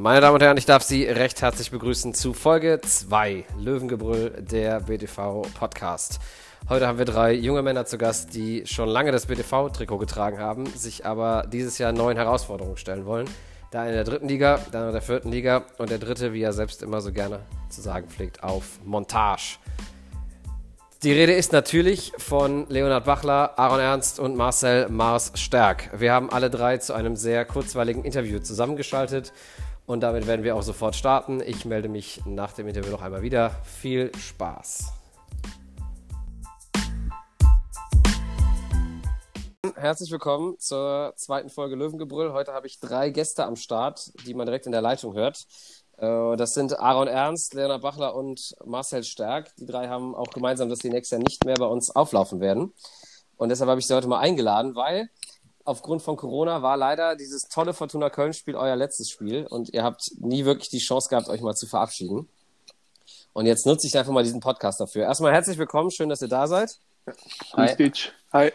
Meine Damen und Herren, ich darf Sie recht herzlich begrüßen zu Folge 2 Löwengebrüll, der BTV Podcast. Heute haben wir drei junge Männer zu Gast, die schon lange das BTV-Trikot getragen haben, sich aber dieses Jahr neuen Herausforderungen stellen wollen. Da in der dritten Liga, dann in der vierten Liga und der dritte, wie er selbst immer so gerne zu sagen pflegt, auf Montage. Die Rede ist natürlich von Leonhard Bachler, Aaron Ernst und Marcel Mars Stärk. Wir haben alle drei zu einem sehr kurzweiligen Interview zusammengeschaltet und damit werden wir auch sofort starten. Ich melde mich nach dem Interview noch einmal wieder. Viel Spaß. Herzlich willkommen zur zweiten Folge Löwengebrüll. Heute habe ich drei Gäste am Start, die man direkt in der Leitung hört. Äh, das sind Aaron Ernst, Leonard Bachler und Marcel Stärk. Die drei haben auch gemeinsam, dass die nächstes Jahr nicht mehr bei uns auflaufen werden. Und deshalb habe ich sie heute mal eingeladen, weil aufgrund von Corona war leider dieses tolle Fortuna Köln-Spiel euer letztes Spiel und ihr habt nie wirklich die Chance gehabt, euch mal zu verabschieden. Und jetzt nutze ich einfach mal diesen Podcast dafür. Erstmal herzlich willkommen, schön, dass ihr da seid. Grüß dich. Hi.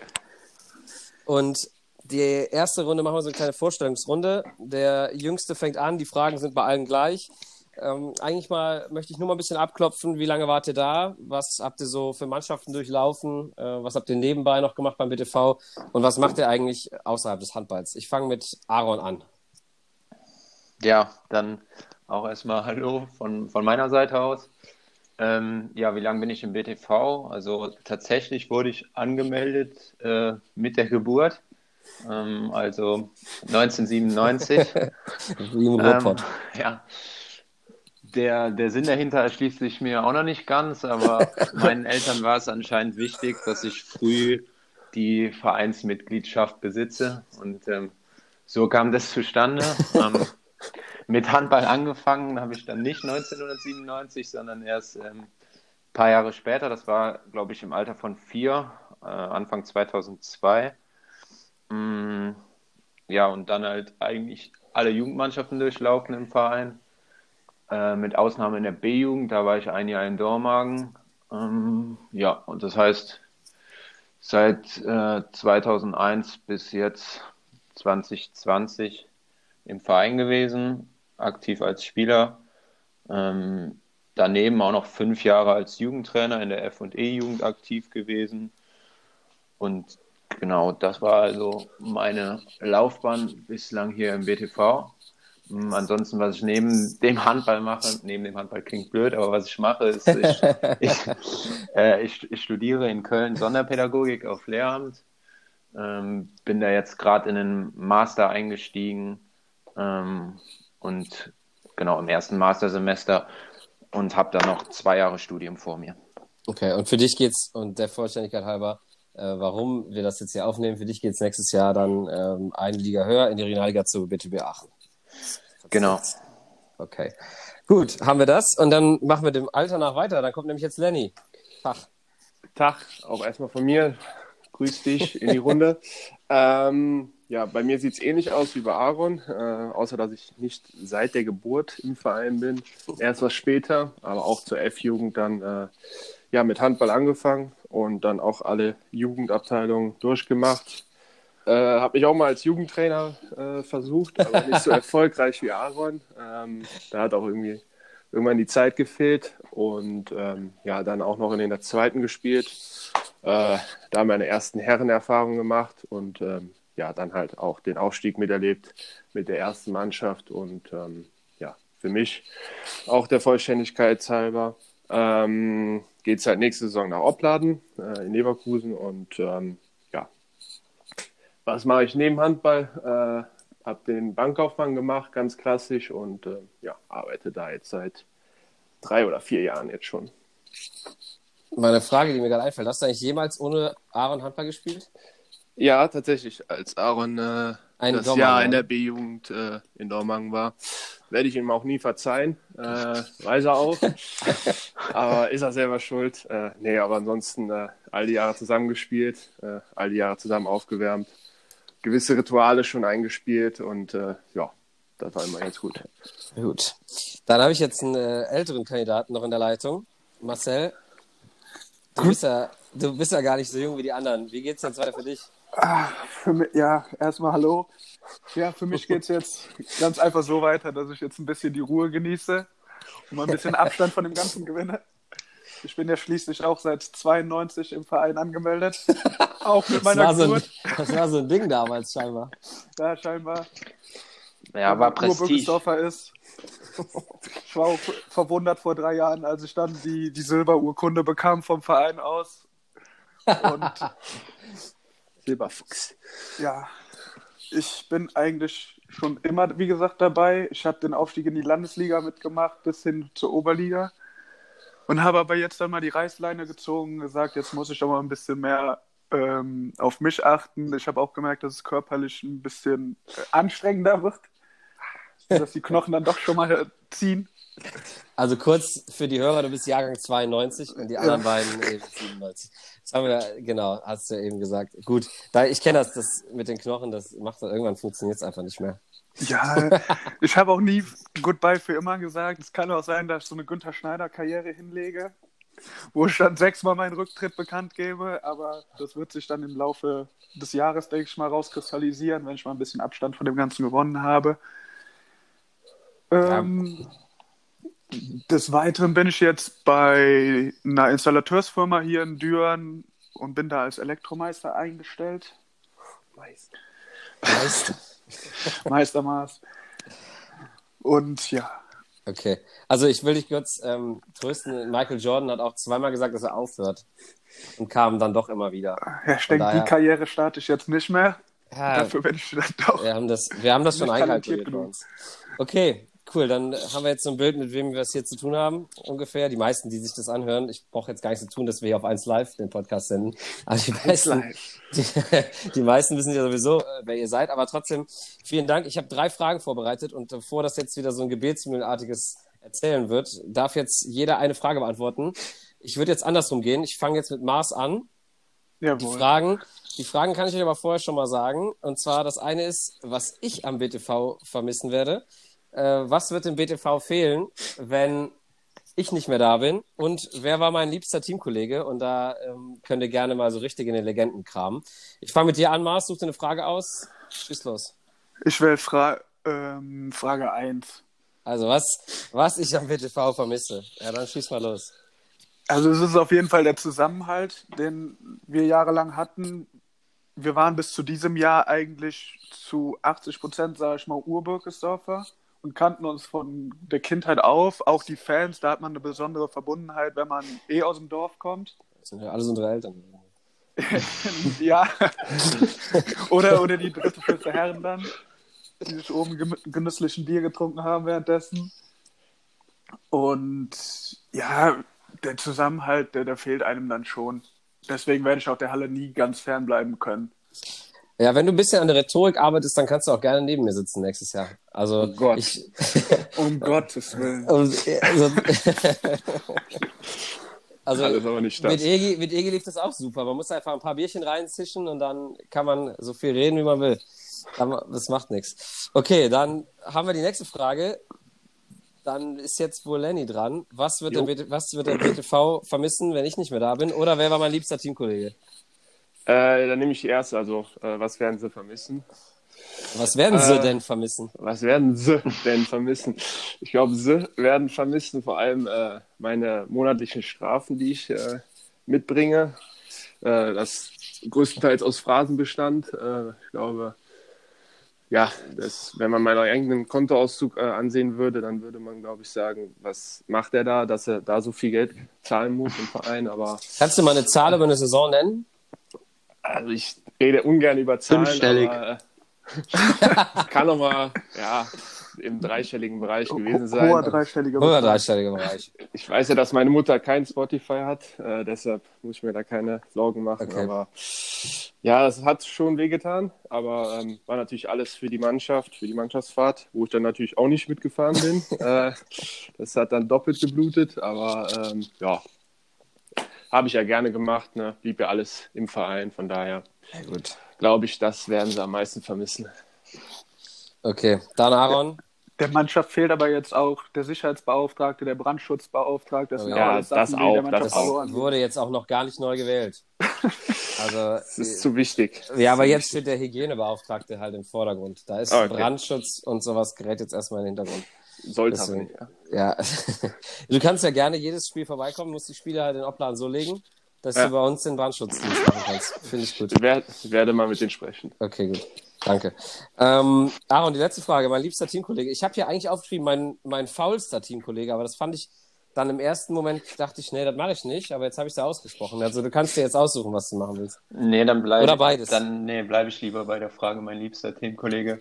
Und die erste Runde machen wir so eine kleine Vorstellungsrunde. Der Jüngste fängt an, die Fragen sind bei allen gleich. Ähm, eigentlich mal möchte ich nur mal ein bisschen abklopfen, wie lange wart ihr da? Was habt ihr so für Mannschaften durchlaufen? Äh, was habt ihr nebenbei noch gemacht beim BTV? Und was macht ihr eigentlich außerhalb des Handballs? Ich fange mit Aaron an. Ja, dann auch erstmal Hallo von, von meiner Seite aus. Ähm, ja, wie lange bin ich im BTV? Also tatsächlich wurde ich angemeldet äh, mit der Geburt, ähm, also 1997. wie im. Ähm, ja, der, der Sinn dahinter erschließt sich mir auch noch nicht ganz, aber meinen Eltern war es anscheinend wichtig, dass ich früh die Vereinsmitgliedschaft besitze und ähm, so kam das zustande. Ähm, mit Handball angefangen habe ich dann nicht 1997, sondern erst ähm, ein paar Jahre später. Das war, glaube ich, im Alter von vier, äh, Anfang 2002. Mm, ja, und dann halt eigentlich alle Jugendmannschaften durchlaufen im Verein. Äh, mit Ausnahme in der B-Jugend, da war ich ein Jahr in Dormagen. Ähm, ja, und das heißt, seit äh, 2001 bis jetzt 2020 im Verein gewesen aktiv als Spieler. Ähm, daneben auch noch fünf Jahre als Jugendtrainer in der F&E-Jugend aktiv gewesen. Und genau, das war also meine Laufbahn bislang hier im BTV. Ähm, ansonsten, was ich neben dem Handball mache, neben dem Handball klingt blöd, aber was ich mache, ist, ich, ich, äh, ich, ich, studiere in Köln Sonderpädagogik auf Lehramt, ähm, bin da jetzt gerade in den Master eingestiegen ähm, und genau im ersten Mastersemester und habe dann noch zwei Jahre Studium vor mir. Okay, und für dich geht's, und der Vollständigkeit halber, äh, warum wir das jetzt hier aufnehmen, für dich geht es nächstes Jahr dann ähm, eine Liga höher in die Regionalliga zu BTB Aachen. Genau. Okay. Gut, haben wir das und dann machen wir dem Alter nach weiter. Dann kommt nämlich jetzt Lenny. Tag. Tag, auch erstmal von mir. Grüß dich in die Runde. ähm, ja, bei mir sieht es ähnlich aus wie bei Aaron, äh, außer dass ich nicht seit der Geburt im Verein bin. Erst was später, aber auch zur F-Jugend dann äh, ja, mit Handball angefangen und dann auch alle Jugendabteilungen durchgemacht. Äh, habe mich auch mal als Jugendtrainer äh, versucht, aber nicht so erfolgreich wie Aaron. Ähm, da hat auch irgendwie irgendwann die Zeit gefehlt und ähm, ja, dann auch noch in der zweiten gespielt. Äh, da meine ersten Herrenerfahrungen gemacht und ähm, ja, dann halt auch den Aufstieg miterlebt mit der ersten Mannschaft und ähm, ja, für mich auch der Vollständigkeit halber ähm, geht es halt nächste Saison nach Opladen äh, in Leverkusen und ähm, was mache ich neben Handball? Äh, habe den Bankkaufmann gemacht, ganz klassisch und äh, ja, arbeite da jetzt seit drei oder vier Jahren jetzt schon. Meine Frage, die mir gerade einfällt, hast du eigentlich jemals ohne Aaron Handball gespielt? Ja, tatsächlich. Als Aaron äh, das Dormagen, Jahr in der B-Jugend äh, in Dormagen war, werde ich ihm auch nie verzeihen. Äh, weiß er auch. aber ist er selber schuld. Äh, nee, aber ansonsten äh, all die Jahre zusammengespielt, äh, all die Jahre zusammen aufgewärmt, gewisse Rituale schon eingespielt und äh, ja, das war immer ganz gut. Gut. Dann habe ich jetzt einen äh, älteren Kandidaten noch in der Leitung. Marcel, du bist, ja, du bist ja gar nicht so jung wie die anderen. Wie geht's jetzt weiter für dich? Ah, für mich, ja, erstmal hallo. Ja, für mich geht es jetzt ganz einfach so weiter, dass ich jetzt ein bisschen die Ruhe genieße und mal ein bisschen Abstand von dem Ganzen gewinne. Ich bin ja schließlich auch seit 92 im Verein angemeldet. auch mit meiner das war, Geburt. so ein, das war so ein Ding damals scheinbar. Ja, scheinbar. Ja, war Prestige. Ist. Ich war auch verwundert vor drei Jahren, als ich dann die, die Silberurkunde bekam vom Verein aus. Und Silberfuchs. ja, ich bin eigentlich schon immer, wie gesagt, dabei. Ich habe den Aufstieg in die Landesliga mitgemacht bis hin zur Oberliga. Und habe aber jetzt dann mal die Reißleine gezogen und gesagt, jetzt muss ich auch mal ein bisschen mehr ähm, auf mich achten. Ich habe auch gemerkt, dass es körperlich ein bisschen äh, anstrengender wird. Dass die Knochen dann doch schon mal äh, ziehen. Also kurz für die Hörer, du bist Jahrgang 92 und die anderen beiden eben 97. Das haben wir, genau, hast du eben gesagt. Gut, da, ich kenne das, das mit den Knochen, das macht dann irgendwann funktioniert es einfach nicht mehr. Ja, ich habe auch nie Goodbye für immer gesagt. Es kann auch sein, dass ich so eine Günther Schneider-Karriere hinlege, wo ich dann sechsmal meinen Rücktritt bekannt gebe, aber das wird sich dann im Laufe des Jahres, denke ich mal, rauskristallisieren, wenn ich mal ein bisschen Abstand von dem Ganzen gewonnen habe. Ähm, Des Weiteren bin ich jetzt bei einer Installateursfirma hier in Düren und bin da als Elektromeister eingestellt. Weißt Meistermaß. Und ja, Okay, also ich will dich kurz ähm, trösten. Michael Jordan hat auch zweimal gesagt, dass er aufhört und kam dann doch immer wieder. ja ich denke, daher- die Karriere starte ich jetzt nicht mehr. Ja, Dafür bin ich dann doch. wir haben das, wir haben das schon einkalkuliert bei uns. Okay, cool. Dann haben wir jetzt so ein Bild, mit wem wir es hier zu tun haben, ungefähr. Die meisten, die sich das anhören, ich brauche jetzt gar nicht zu tun, dass wir hier auf 1 Live den Podcast senden. Aber die meisten, die, die meisten wissen ja sowieso, äh, wer ihr seid. Aber trotzdem, vielen Dank. Ich habe drei Fragen vorbereitet und bevor das jetzt wieder so ein gebetsmühlenartiges Erzählen wird, darf jetzt jeder eine Frage beantworten. Ich würde jetzt andersrum gehen. Ich fange jetzt mit Mars an. Die Jawohl. Fragen, die Fragen kann ich euch aber vorher schon mal sagen. Und zwar das eine ist, was ich am BTV vermissen werde. Äh, was wird dem BTV fehlen, wenn ich nicht mehr da bin? Und wer war mein liebster Teamkollege? Und da ähm, könnt ihr gerne mal so richtig in den Legenden kramen. Ich fange mit dir an, Mars. Such dir eine Frage aus. Schieß los. Ich wähle Fra ähm, Frage 1. Also, was, was ich am BTV vermisse? Ja, dann schieß mal los. Also es ist auf jeden Fall der Zusammenhalt, den wir jahrelang hatten. Wir waren bis zu diesem Jahr eigentlich zu 80 Prozent, sage ich mal, Urbürgersdorfer und kannten uns von der Kindheit auf. Auch die Fans, da hat man eine besondere Verbundenheit, wenn man eh aus dem Dorf kommt. Das sind ja alles unsere Eltern. ja. oder, oder die dritte, vierte Herren dann, die sich oben genüsslichen Bier getrunken haben währenddessen. Und ja, der Zusammenhalt, der, der fehlt einem dann schon. Deswegen werde ich auch der Halle nie ganz fernbleiben können. Ja, wenn du ein bisschen an der Rhetorik arbeitest, dann kannst du auch gerne neben mir sitzen nächstes Jahr. Also, Oh Gott. ich, Um Gottes Willen. Also, also Alles aber nicht das. mit Egi, mit Egi lief das auch super. Man muss einfach ein paar Bierchen reinzischen und dann kann man so viel reden, wie man will. Aber Das macht nichts. Okay, dann haben wir die nächste Frage. Dann ist jetzt wohl Lenny dran. Was wird, der, Jo. BT, was wird der BTV vermissen, wenn ich nicht mehr da bin? Oder wer war mein liebster Teamkollege? Äh, dann nehme ich die erste. Also, äh, was werden sie vermissen? Was werden sie Äh, denn vermissen? Was werden sie denn vermissen? Ich glaube, sie werden vermissen vor allem äh, meine monatlichen Strafen, die ich äh, mitbringe. Äh, das größtenteils aus Phrasen bestand. Ich glaube, ja, das, wenn man meinen eigenen Kontoauszug äh, ansehen würde, dann würde man, glaube ich, sagen, was macht er da, dass er da so viel Geld zahlen muss im Verein. Aber Kannst du mal eine Zahl über eine Saison nennen? Also ich rede ungern über Zahlen, Fünfstellig. aber äh, es kann auch mal ja, im dreistelligen Bereich gewesen sein. Hoher dreistelliger Oder Betrag. dreistelliger Bereich. Ich weiß ja, dass meine Mutter kein Spotify hat, äh, deshalb muss ich mir da keine Sorgen machen. Okay. Aber ja, es hat schon wehgetan, aber ähm, war natürlich alles für die Mannschaft, für die Mannschaftsfahrt, wo ich dann natürlich auch nicht mitgefahren bin. äh, das hat dann doppelt geblutet, aber ähm, ja, habe ich ja gerne gemacht, ne? blieb ja alles im Verein, von daher Ja, gut. glaube ich, das werden sie am meisten vermissen. Okay, dann Aaron. Der Mannschaft fehlt aber jetzt auch der Sicherheitsbeauftragte, der Brandschutzbeauftragte. Das sind Ja, auch alles das Sachen, der auch, das auch. wurde jetzt auch noch gar nicht neu gewählt. Also, Das ist zu wichtig. ja, aber jetzt steht der Hygienebeauftragte halt im Vordergrund. Da ist Okay. Brandschutz und sowas gerät jetzt erstmal in den Hintergrund. Sollte Deswegen. nicht. Ja. Ja. Du kannst ja gerne jedes Spiel vorbeikommen, musst die Spiele halt in den Obladen so legen, dass Ja. du bei uns den Brandschutzdienst machen kannst. Finde ich gut. Ich werde, werde mal mit denen sprechen. Okay, gut. Danke. Ähm, Aaron, die letzte Frage. Mein liebster Teamkollege. Ich habe hier eigentlich aufgeschrieben, mein, mein faulster Teamkollege, aber das fand ich dann im ersten Moment, dachte ich, nee, das mache ich nicht, aber jetzt habe ich es ja ausgesprochen. Also du kannst dir jetzt aussuchen, was du machen willst. Nee, dann bleibe Oder beides. Dann nee, bleibe ich lieber bei der Frage, mein liebster Teamkollege.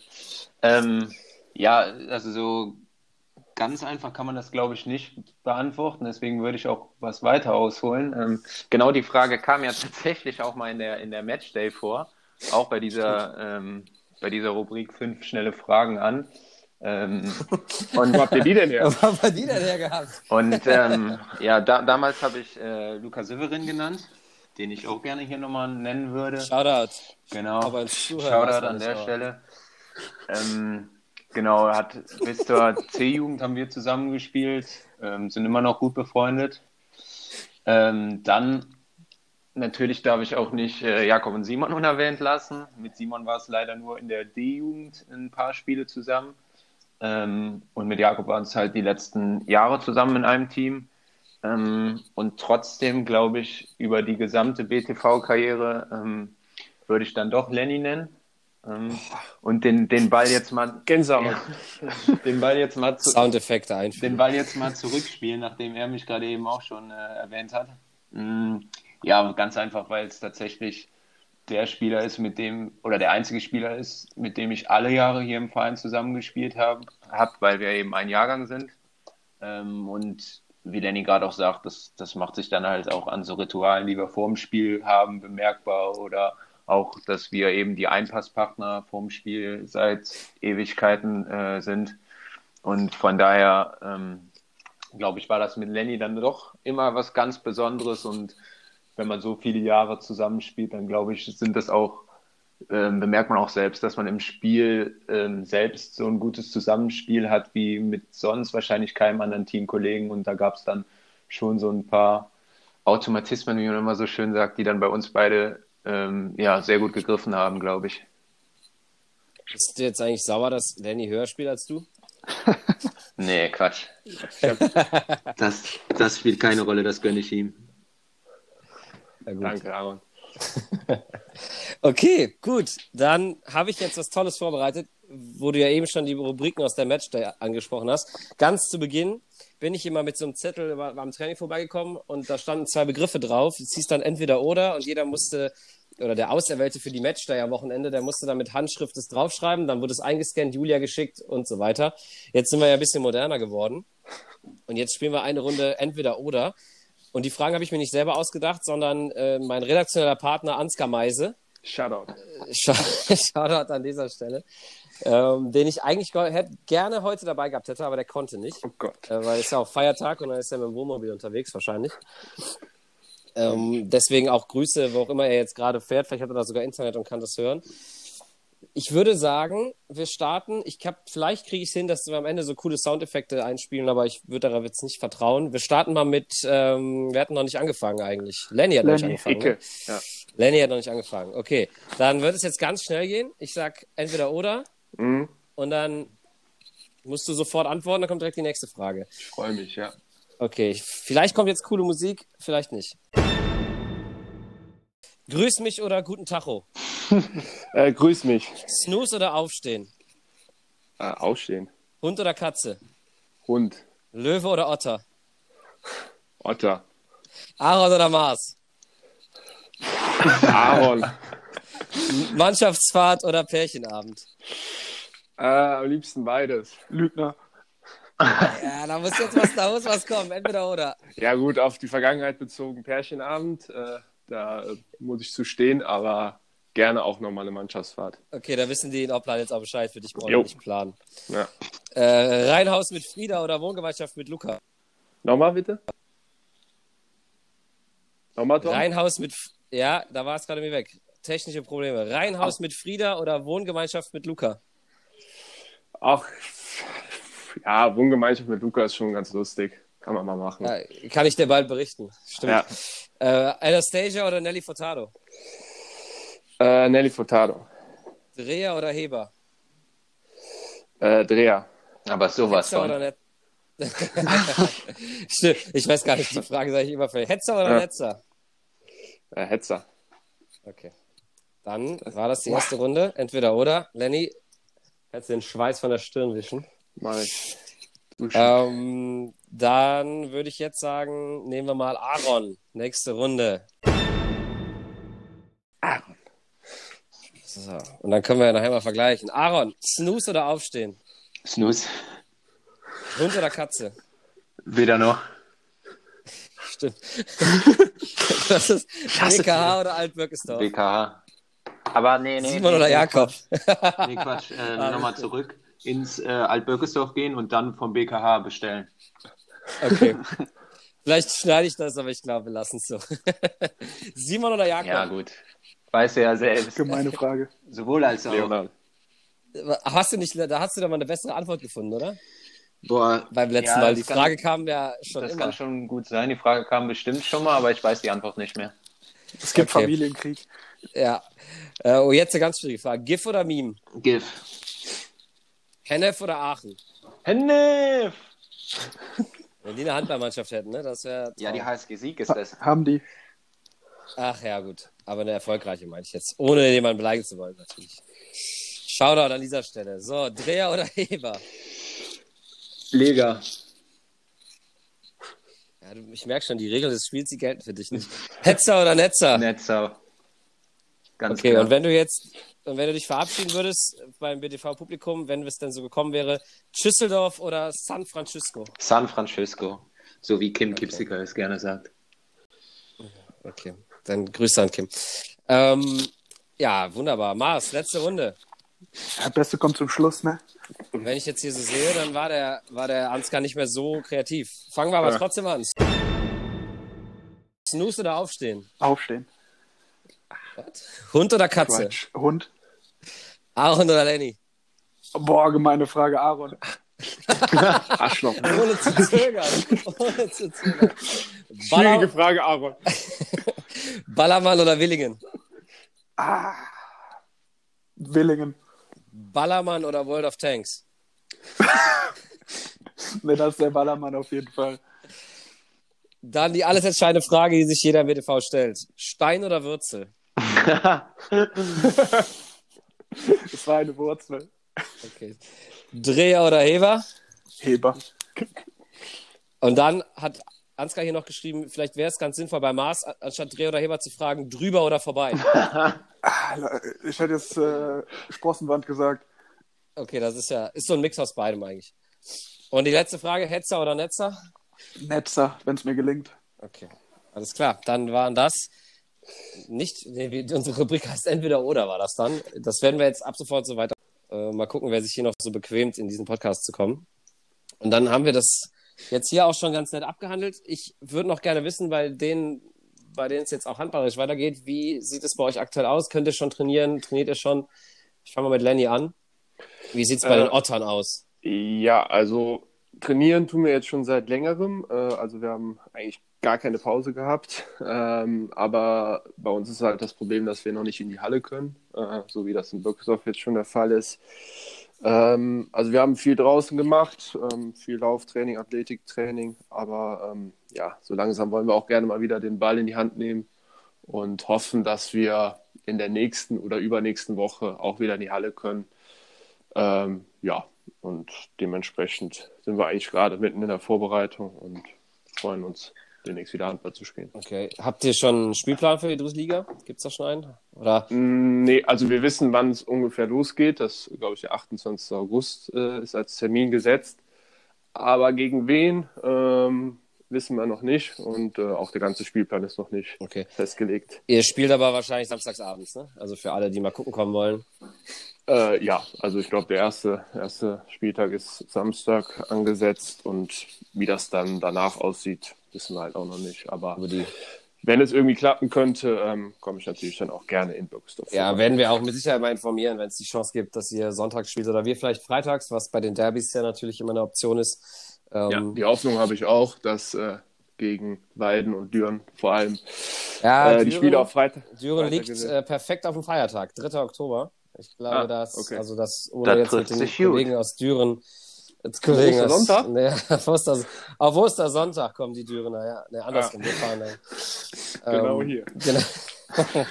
Ähm, ja, also so ganz einfach kann man das, glaube ich, nicht beantworten. Deswegen würde ich auch was weiter ausholen. Ähm, genau die Frage kam ja tatsächlich auch mal in der, in der Matchday vor, auch bei dieser, ähm, bei dieser Rubrik fünf schnelle Fragen an. Ähm, und Wo habt ihr die denn her? Was haben wir die denn her gehabt? und ähm, ja, da, damals habe ich äh, Luca Severin genannt, den ich auch gerne hier nochmal nennen würde. Shoutout. Genau. Aber Shoutout an der Stelle. Ähm, genau, hat bis zur C-Jugend haben wir zusammengespielt, ähm, sind immer noch gut befreundet. Ähm, dann natürlich darf ich auch nicht äh, Jakob und Simon unerwähnt lassen. Mit Simon war es leider nur in der D-Jugend ein paar Spiele zusammen. Ähm, und mit Jakob waren es halt die letzten Jahre zusammen in einem Team. Ähm, und trotzdem, glaube ich, über die gesamte BTV-Karriere ähm, würde ich dann doch Lenny nennen. Ähm, und den, den Ball jetzt mal, Gänsehaut. den Ball jetzt mal zu, Soundeffekte den einfügen. Ball jetzt mal zurückspielen, nachdem er mich gerade eben auch schon äh, erwähnt hat. Mm, ja, ganz einfach, weil es tatsächlich der Spieler ist, mit dem, oder der einzige Spieler ist, mit dem ich alle Jahre hier im Verein zusammengespielt habe, hab, weil wir eben ein Jahrgang sind. Ähm, und wie Danny gerade auch sagt, das, das macht sich dann halt auch an so Ritualen, die wir vorm Spiel haben, bemerkbar oder auch, dass wir eben die Einpasspartner vorm Spiel seit Ewigkeiten äh, sind. Und von daher, ähm, glaube ich, war das mit Lenny dann doch immer was ganz Besonderes. Und wenn man so viele Jahre zusammenspielt, dann glaube ich, sind das auch, ähm, bemerkt man auch selbst, dass man im Spiel ähm, selbst so ein gutes Zusammenspiel hat, wie mit sonst wahrscheinlich keinem anderen Teamkollegen. Und da gab es dann schon so ein paar Automatismen, wie man immer so schön sagt, die dann bei uns beide ähm, ja, sehr gut gegriffen haben, glaube ich. Bist du jetzt eigentlich sauer, dass Lenny höher spielt als du? Nee, Quatsch. Das, das spielt keine Rolle, das gönne ich ihm. Ja, gut. Danke, Aaron. Okay, gut. Dann habe ich jetzt was Tolles vorbereitet, wo du ja eben schon die Rubriken aus der Matchday angesprochen hast. Ganz zu Beginn bin ich immer mit so einem Zettel am Training vorbeigekommen und da standen zwei Begriffe drauf. Es hieß dann entweder oder und jeder musste, oder der Auserwählte für die Matchday am Wochenende, der musste dann mit Handschrift das draufschreiben, dann wurde es eingescannt, Julia geschickt und so weiter. Jetzt sind wir ja ein bisschen moderner geworden und jetzt spielen wir eine Runde entweder oder. Und die Fragen habe ich mir nicht selber ausgedacht, sondern äh, mein redaktioneller Partner Ansgar Meise, Shoutout. Schau- Shoutout an dieser Stelle. Ähm, den ich eigentlich gerne heute dabei gehabt hätte, aber der konnte nicht. Oh Gott. Äh, weil es ist ja auch Feiertag und dann ist er mit dem Wohnmobil unterwegs wahrscheinlich. Ähm, deswegen auch Grüße, wo auch immer er jetzt gerade fährt. Vielleicht hat er da sogar Internet und kann das hören. Ich würde sagen, wir starten. Ich hab, vielleicht kriege ich es hin, dass wir am Ende so coole Soundeffekte einspielen, aber ich würde darauf jetzt nicht vertrauen. Wir starten mal mit, ähm, wir hatten noch nicht angefangen eigentlich. Lenny hat noch nicht Lenny. angefangen. Icke. Ne? Ja. Lenny hat noch nicht angefangen. Okay, dann wird es jetzt ganz schnell gehen. Ich sag entweder oder Mhm. und dann musst du sofort antworten, dann kommt direkt die nächste Frage. Ich freue mich, ja. Okay, vielleicht kommt jetzt coole Musik, vielleicht nicht. Grüß mich oder guten Tacho? Äh, grüß mich. Snooze oder aufstehen? Äh, aufstehen. Hund oder Katze? Hund. Löwe oder Otter? Otter. Aaron oder Mars? Aaron. Mannschaftsfahrt oder Pärchenabend? Äh, am liebsten beides. Lügner. Ja, da muss jetzt was, da muss was kommen, entweder oder. Ja, gut, auf die Vergangenheit bezogen Pärchenabend. Äh, da äh, muss ich zu stehen, aber gerne auch nochmal eine Mannschaftsfahrt. Okay, da wissen die in Oplan jetzt auch Bescheid, für dich brauchen wir nicht planen. Ja. Äh, Reihenhaus mit Frieda oder Wohngemeinschaft mit Luca? Nochmal bitte? Nochmal, Tom? Reihenhaus mit, F- ja, da war es gerade mir weg. Technische Probleme. Reihenhaus mit Frieda oder Wohngemeinschaft mit Luca? Ach, ja, Wohngemeinschaft mit Luca ist schon ganz lustig. Kann man mal machen. Ja, kann ich dir bald berichten. Stimmt. Ja. Äh, Anastasia oder Nelly Furtado? Äh, Nelly Furtado. Dreher oder Heber? Äh, Dreher. Aber sowas Hetzer oder von. Net Stimmt, ich weiß gar nicht, die Frage sage ich immer für Hetzer oder Ja. Netzer? Äh, Hetzer. Okay. Dann war das die erste Runde. Entweder oder. Lenny, kannst du den Schweiß von der Stirn wischen. Mach ich. Ähm, dann würde ich jetzt sagen, nehmen wir mal Aaron. Nächste Runde. Aaron. So. Und dann können wir ja nachher mal vergleichen. Aaron, Snooze oder Aufstehen? Snooze. Hund oder Katze? Weder noch. Stimmt. das ist BKH oder Altbürgesdorf? BKH. Aber nee, nee. Simon nee, oder nee, Jakob? Quatsch. Nee, Quatsch. Äh, Nochmal zurück ins äh, Altbürgersdorf gehen und dann vom BKH bestellen. Okay. Vielleicht schneide ich das, aber ich glaube, wir lassen es so. Simon oder Jakob? Ja, gut. Weiß ja selbst. Gemeine Frage. Sowohl als auch. Leonard. Hast du nicht, da hast du doch mal eine bessere Antwort gefunden, oder? Boah, Beim letzten Ja, Mal. Die kann- Frage kam ja schon das immer. kann schon gut sein. Die Frage kam bestimmt schon mal, aber ich weiß die Antwort nicht mehr. Es gibt Okay. Familienkrieg. Ja. Äh, oh, jetzt eine ganz schwierige Frage. GIF oder Meme? GIF. Hennef oder Aachen? Hennef! Wenn die eine Handballmannschaft hätten, ne? Das wäre. Ja, die HSG Sieg ist das. Haben die. Ach ja, gut. Aber eine erfolgreiche meine ich jetzt. Ohne jemanden beleidigen zu wollen, natürlich. Shoutout an dieser Stelle. So, Dreher oder Heber? Lega. Ja, du, ich merke schon, die Regeln des Spiels, die gelten für dich nicht. Hetzer oder Netzer? Netzau. Ganz Okay, klar. und wenn du jetzt, und wenn du dich verabschieden würdest beim BTV-Publikum, wenn es denn so gekommen wäre, Schüsseldorf oder San Francisco? San Francisco. So wie Kim Kipsiker es gerne sagt. Okay, dann Grüße an Kim. Ähm, ja, wunderbar. Mars, letzte Runde. Der Beste kommt zum Schluss, ne? Wenn ich jetzt hier so sehe, dann war der, war der Ansgar nicht mehr so kreativ. Fangen wir aber Ja. trotzdem an. Snooze oder Aufstehen? Aufstehen. Hund oder Katze? Quatsch. Hund. Aaron oder Lenny? Boah, gemeine Frage, Aaron. Arschloch. Ohne zu zögern. Ohne zu zögern. Schwierige Baller, Frage, Aaron. Ballermann oder Willingen? Ah. Willingen. Ballermann oder World of Tanks? Ne, das ist der Ballermann auf jeden Fall. Dann die alles entscheidende Frage, die sich jeder im WTV stellt. Stein oder Würzel? Es war eine Wurzel. Okay. Dreher oder Heber? Heber. Und dann hat Ansgar hier noch geschrieben, vielleicht wäre es ganz sinnvoll bei Mars, anstatt Dreher oder Heber zu fragen, drüber oder vorbei. Ah, Ich hätte jetzt äh, Sprossenwand gesagt. Okay, das ist ja, ist so ein Mix aus beidem eigentlich. Und die letzte Frage, Hetzer oder Netzer? Netzer, wenn es mir gelingt. Okay, alles klar. Dann waren das nicht, nee, unsere Rubrik heißt entweder oder war das dann. Das werden wir jetzt ab sofort so weiter. Äh, mal gucken, wer sich hier noch so bequemt, in diesen Podcast zu kommen. Und dann haben wir das jetzt hier auch schon ganz nett abgehandelt. Ich würde noch gerne wissen, bei denen, bei denen es jetzt auch handballerisch weitergeht, wie sieht es bei euch aktuell aus? Könnt ihr schon trainieren? Trainiert ihr schon? Ich fange mal mit Lenny an. Wie sieht es bei Äh, den Ottern aus? Ja, also trainieren tun wir jetzt schon seit längerem. Äh, also wir haben eigentlich gar keine Pause gehabt. Ähm, aber bei uns ist halt das Problem, dass wir noch nicht in die Halle können, äh, so wie das in Birkesdorf jetzt schon der Fall ist. Ähm, also wir haben viel draußen gemacht, ähm, viel Lauftraining, Athletiktraining, aber ähm, ja, so langsam wollen wir auch gerne mal wieder den Ball in die Hand nehmen und hoffen, dass wir in der nächsten oder übernächsten Woche auch wieder in die Halle können. Ähm, ja, und dementsprechend sind wir eigentlich gerade mitten in der Vorbereitung und freuen uns, demnächst wieder Handball zu spielen. Okay. Habt ihr schon einen Spielplan für die Drittliga? Gibt es da schon einen? Oder? Mm, Nee, also wir wissen, wann es ungefähr losgeht. Das, glaube ich, der 28. August äh, ist als Termin gesetzt. Aber gegen wen ähm, wissen wir noch nicht und äh, auch der ganze Spielplan ist noch nicht Okay. festgelegt. Ihr spielt aber wahrscheinlich samstagsabends, ne? Also für alle, die mal gucken kommen wollen. Äh, ja, also ich glaube, der erste, erste Spieltag ist Samstag angesetzt und wie das dann danach aussieht, wissen wir halt auch noch nicht. Aber die wenn es irgendwie klappen könnte, ähm, komme ich natürlich dann auch gerne in Birksdorf. Ja, werden wir auch mit Sicherheit mal informieren, wenn es die Chance gibt, dass ihr sonntags spielt oder wir vielleicht freitags, was bei den Derbys ja natürlich immer eine Option ist. Ähm, ja, die Hoffnung habe ich auch, dass äh, gegen Weiden und Düren vor allem ja, äh, Düren, die Spiele auf Freitag. Düren liegt äh, perfekt auf dem Feiertag, 3. Oktober. Ich glaube, ah, dass, okay. also das, oder jetzt mit den Kollegen gut. aus Düren, jetzt Kollegen aus, Sonntag? Nee, auf, Oster, auf Ostersonntag kommen die Dürener, ja. Nee, andersrum, ah. wir fahren dann. genau ähm, hier. Genau.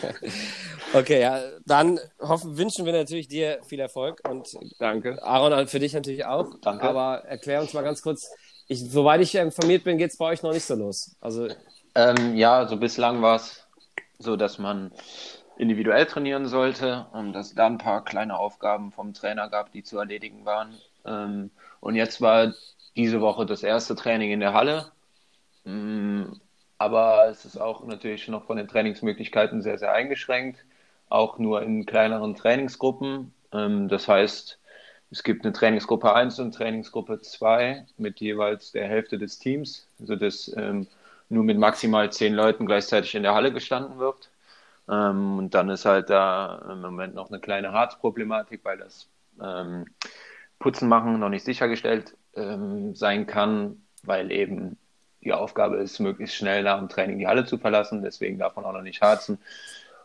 okay, ja, dann hoffen, wünschen wir natürlich dir viel Erfolg und Danke. Aaron, für dich natürlich auch. Danke. Aber erklär uns mal ganz kurz, ich, soweit ich informiert bin, geht es bei euch noch nicht so los. Also ähm, ja, so bislang war es so, dass man individuell trainieren sollte und dass da ein paar kleine Aufgaben vom Trainer gab, die zu erledigen waren. Ähm, und jetzt war diese Woche das erste Training in der Halle. Ähm, aber es ist auch natürlich noch von den Trainingsmöglichkeiten sehr, sehr eingeschränkt, auch nur in kleineren Trainingsgruppen. Ähm, das heißt, es gibt eine Trainingsgruppe 1 und Trainingsgruppe 2 mit jeweils der Hälfte des Teams, sodass ähm, nur mit maximal zehn Leuten gleichzeitig in der Halle gestanden wird. Ähm, und dann ist halt da im Moment noch eine kleine Harzproblematik, weil das Putzen machen noch nicht sichergestellt ähm, sein kann, weil eben die Aufgabe ist, möglichst schnell nach dem Training die Halle zu verlassen. Deswegen darf man auch noch nicht harzen.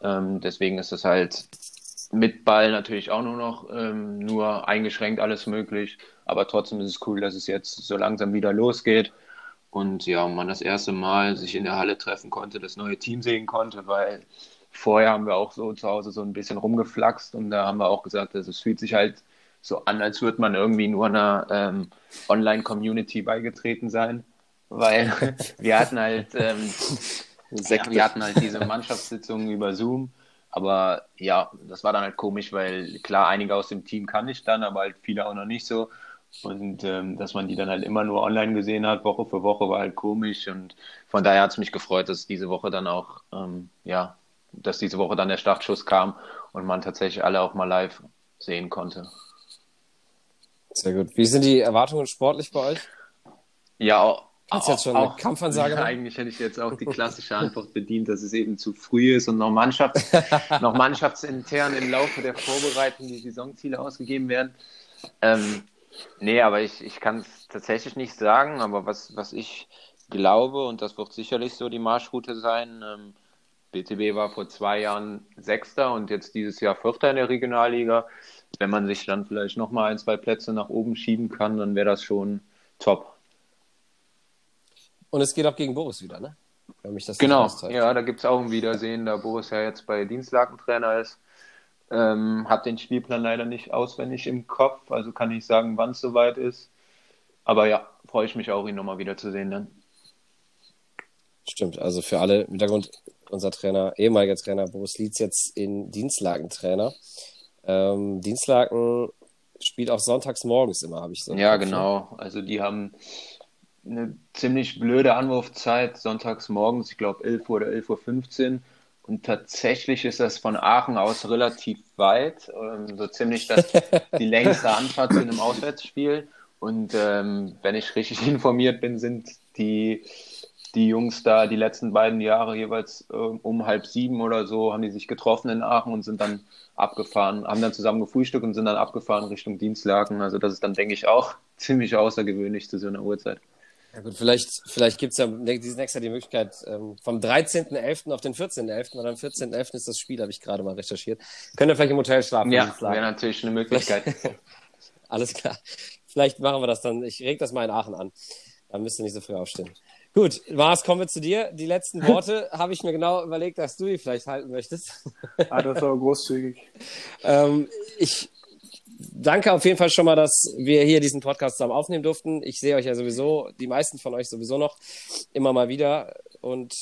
Ähm, deswegen ist es halt mit Ball natürlich auch nur noch ähm, nur eingeschränkt alles möglich. Aber trotzdem ist es cool, dass es jetzt so langsam wieder losgeht. Und ja, man das erste Mal sich in der Halle treffen konnte, das neue Team sehen konnte, weil vorher haben wir auch so zu Hause so ein bisschen rumgeflaxt und da haben wir auch gesagt, dass es fühlt sich halt so an, als würde man irgendwie nur einer ähm, Online-Community beigetreten sein, weil wir hatten halt ähm, ja, wir hatten halt diese Mannschaftssitzungen über Zoom, aber ja, das war dann halt komisch, weil klar, einige aus dem Team kann ich dann, aber halt viele auch noch nicht so. Und ähm, dass man die dann halt immer nur online gesehen hat, Woche für Woche, war halt komisch. Und von daher hat es mich gefreut, dass diese Woche dann auch ähm, ja, dass diese Woche dann der Startschuss kam und man tatsächlich alle auch mal live sehen konnte. Sehr gut. Wie sind die Erwartungen sportlich bei euch? Ja, auch, Hast jetzt schon auch, eine Kampfansage? Ja, eigentlich hätte ich jetzt auch die klassische Antwort bedient, dass es eben zu früh ist und noch, Mannschafts-, noch mannschaftsintern im Laufe der Vorbereitung die Saisonziele ausgegeben werden. Ähm, nee, aber ich, ich kann es tatsächlich nicht sagen, aber was, was ich glaube, und das wird sicherlich so die Marschroute sein, ähm, BTB war vor zwei Jahren Sechster und jetzt dieses Jahr Vierter in der Regionalliga. Wenn man sich dann vielleicht nochmal ein, zwei Plätze nach oben schieben kann, dann wäre das schon top. Und es geht auch gegen Boris wieder, ne? Wenn mich das genau, ja, da gibt es auch ein Wiedersehen, da Boris ja jetzt bei Dienstlagentrainer ist. Ähm, hat den Spielplan leider nicht auswendig im Kopf, also kann ich sagen, wann es soweit ist. Aber ja, freue ich mich auch, ihn nochmal wiederzusehen dann. Stimmt, also für alle im Hintergrund, unser Trainer, ehemaliger Trainer Boris Lietz jetzt in Dienstlaken-Trainer. Ähm, Dienstlaken spielt auch sonntags morgens immer, habe ich so. Ja, genau. Also die haben eine ziemlich blöde Anwurfzeit, sonntags morgens, ich glaube 11 Uhr oder 11.15 Uhr. Und tatsächlich ist das von Aachen aus relativ weit, ähm, so ziemlich das, die längste Anfahrt zu einem Auswärtsspiel. Und ähm, wenn ich richtig informiert bin, sind die die Jungs da die letzten beiden Jahre jeweils äh, um halb sieben oder so haben die sich getroffen in Aachen und sind dann abgefahren, haben dann zusammen gefrühstückt und sind dann abgefahren Richtung Dienstlaken. Also das ist dann, denke ich, auch ziemlich außergewöhnlich zu so einer Uhrzeit. Ja gut, vielleicht, vielleicht gibt es ja dieses nächste Jahr die Möglichkeit, ähm, vom 13.11. auf den 14.11. oder am 14.11. ist das Spiel, habe ich gerade mal recherchiert. Könnt ihr vielleicht im Hotel schlafen? Ja, wäre natürlich eine Möglichkeit. Alles klar. Vielleicht machen wir das dann. Ich reg das mal in Aachen an. Dann müsst ihr nicht so früh aufstehen. Gut, Mars, kommen wir zu dir. Die letzten Worte habe ich mir genau überlegt, dass du die vielleicht halten möchtest. ah, das war großzügig. ähm, ich danke auf jeden Fall schon mal, dass wir hier diesen Podcast zusammen aufnehmen durften. Ich sehe euch ja sowieso, die meisten von euch sowieso noch, immer mal wieder und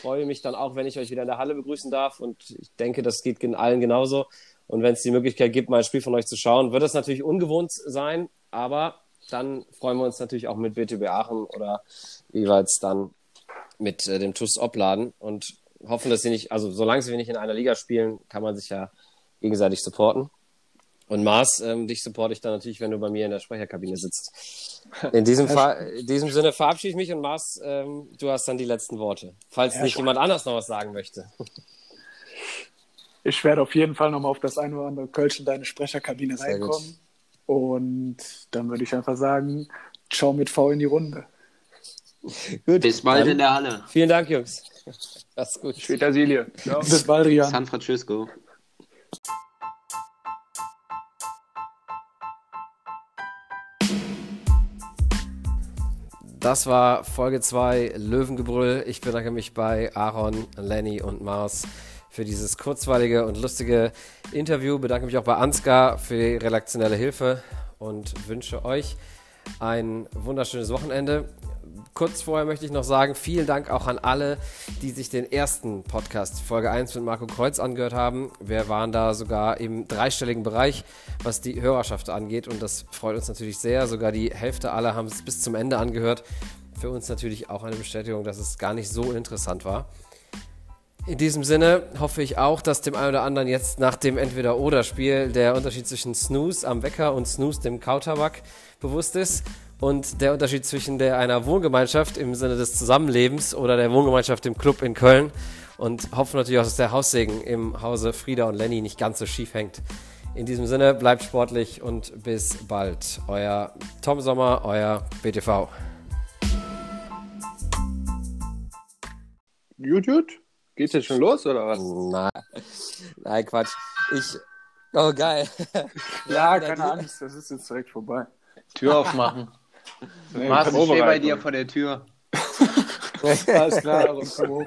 freue mich dann auch, wenn ich euch wieder in der Halle begrüßen darf. Und ich denke, das geht allen genauso. Und wenn es die Möglichkeit gibt, mal ein Spiel von euch zu schauen, wird es natürlich ungewohnt sein, aber dann freuen wir uns natürlich auch mit BTB Aachen oder jeweils dann mit äh, dem TUS Opladen und hoffen, dass sie nicht, also solange sie nicht in einer Liga spielen, kann man sich ja gegenseitig supporten. Und Mars, ähm, dich supporte ich dann natürlich, wenn du bei mir in der Sprecherkabine sitzt. In diesem, Fall, in diesem Sinne verabschiede ich mich und Mars, ähm, du hast dann die letzten Worte. Falls ja, nicht jemand anders noch was sagen möchte. Ich werde auf jeden Fall nochmal auf das eine oder andere Kölsch in deine Sprecherkabine Sehr reinkommen. Gut. Und dann würde ich einfach sagen, Ciao mit V in die Runde. Gut. Bis bald Dann in der Halle. Vielen Dank, Jungs. Das ist gut. Später Silje. Ciao. Bis bald, Rian. San Francisco. Das war Folge 2 Löwengebrüll. Ich bedanke mich bei Aaron, Lenny und Mars für dieses kurzweilige und lustige Interview. Bedanke mich auch bei Ansgar für die redaktionelle Hilfe und wünsche euch ein wunderschönes Wochenende. Kurz vorher möchte ich noch sagen, vielen Dank auch an alle, die sich den ersten Podcast Folge 1 mit Marco Kreuz angehört haben. Wir waren da sogar im dreistelligen Bereich, was die Hörerschaft angeht und das freut uns natürlich sehr. Sogar die Hälfte aller haben es bis zum Ende angehört. Für uns natürlich auch eine Bestätigung, dass es gar nicht so interessant war. In diesem Sinne hoffe ich auch, dass dem einen oder anderen jetzt nach dem Entweder-Oder-Spiel der Unterschied zwischen Snooze am Wecker und Snooze dem Kautabak bewusst ist und der Unterschied zwischen der einer Wohngemeinschaft im Sinne des Zusammenlebens oder der Wohngemeinschaft im Club in Köln und hoffen natürlich auch, dass der Haussegen im Hause Frieda und Lenny nicht ganz so schief hängt. In diesem Sinne, bleibt sportlich und bis bald. Euer Tom Sommer, euer BTV. Gut. Geht's jetzt schon los oder was? Nein, nein Quatsch. Ich. Oh, geil. Ja, keine Angst, das ist jetzt direkt vorbei. Tür aufmachen. Nee, Mars, ich stehe bei dir vor der Tür. Alles klar, Aaron, komm hoch.